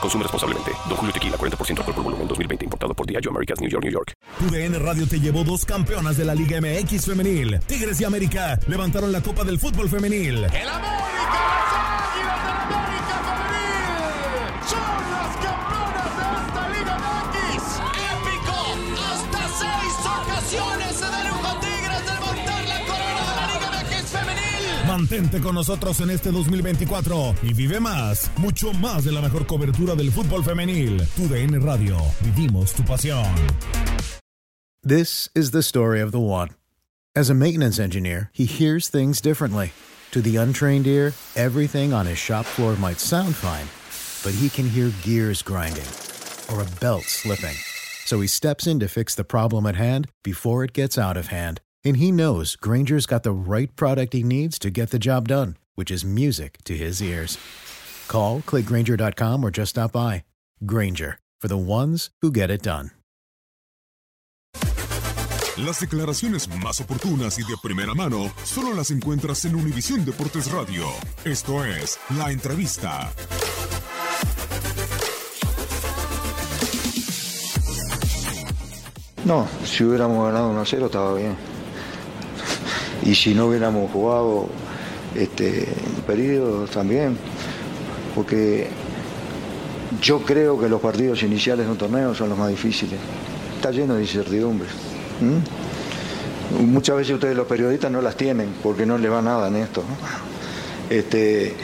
Consume responsablemente. Don Julio Tequila, 40% alcohol por volumen, 2020. Importado por Diageo Americas, New York, New York. TUDN Radio te llevó dos campeonas de la Liga MX femenil. Tigres y América levantaron la Copa del Fútbol femenil. ¡El América! Mantente con nosotros en este 2024 y vive más, mucho más de la mejor cobertura del fútbol femenil. TUDN Radio, vivimos tu pasión. This is the story of the one. As a maintenance engineer, he hears things differently. To the untrained ear, everything on his shop floor might sound fine, but he can hear gears grinding or a belt slipping. So he steps in to fix the problem at hand before it gets out of hand. And he knows Granger's got the right product he needs to get the job done, which is music to his ears. Call, clickgranger.com, or just stop by. Granger, for the ones who get it done. Las declaraciones más oportunas y de primera mano solo las encuentras en Univisión Deportes Radio. Esto es La Entrevista. No, si hubiéramos ganado 1 a 0 estaba bien. Y si no hubiéramos jugado este periodo también. Porque yo creo que los partidos iniciales de un torneo son los más difíciles. Está lleno de incertidumbres. Muchas veces ustedes los periodistas no las tienen porque no les va nada en esto. Este,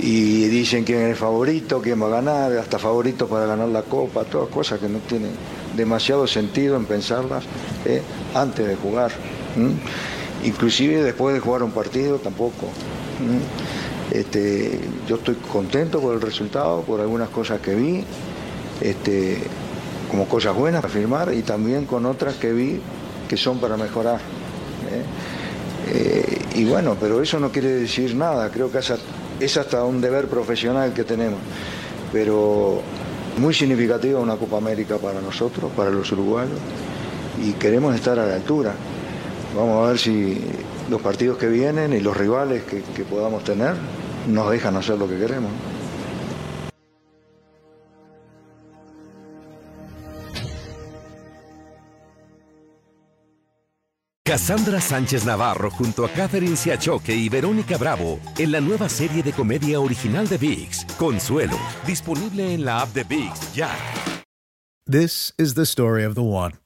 y dicen quién es el favorito, quién va a ganar, hasta favoritos para ganar la copa, todas cosas que no tienen demasiado sentido en pensarlas ¿eh? antes de jugar. Inclusive después de jugar un partido tampoco. Este, yo estoy contento por el resultado, por algunas cosas que vi, este, como cosas buenas para firmar y también con otras que vi que son para mejorar. ¿eh? Eh, y bueno, pero eso no quiere decir nada, creo que es hasta un deber profesional que tenemos. Pero muy significativa una Copa América para nosotros, para los uruguayos, y queremos estar a la altura. Vamos a ver si los partidos que vienen y los rivales que, que podamos tener nos dejan hacer lo que queremos. Cassandra Sánchez Navarro junto a Catherine Siachoque y Verónica Bravo en la nueva serie de comedia original de VIX, Consuelo, disponible en la app de VIX ya. This is the story of the one.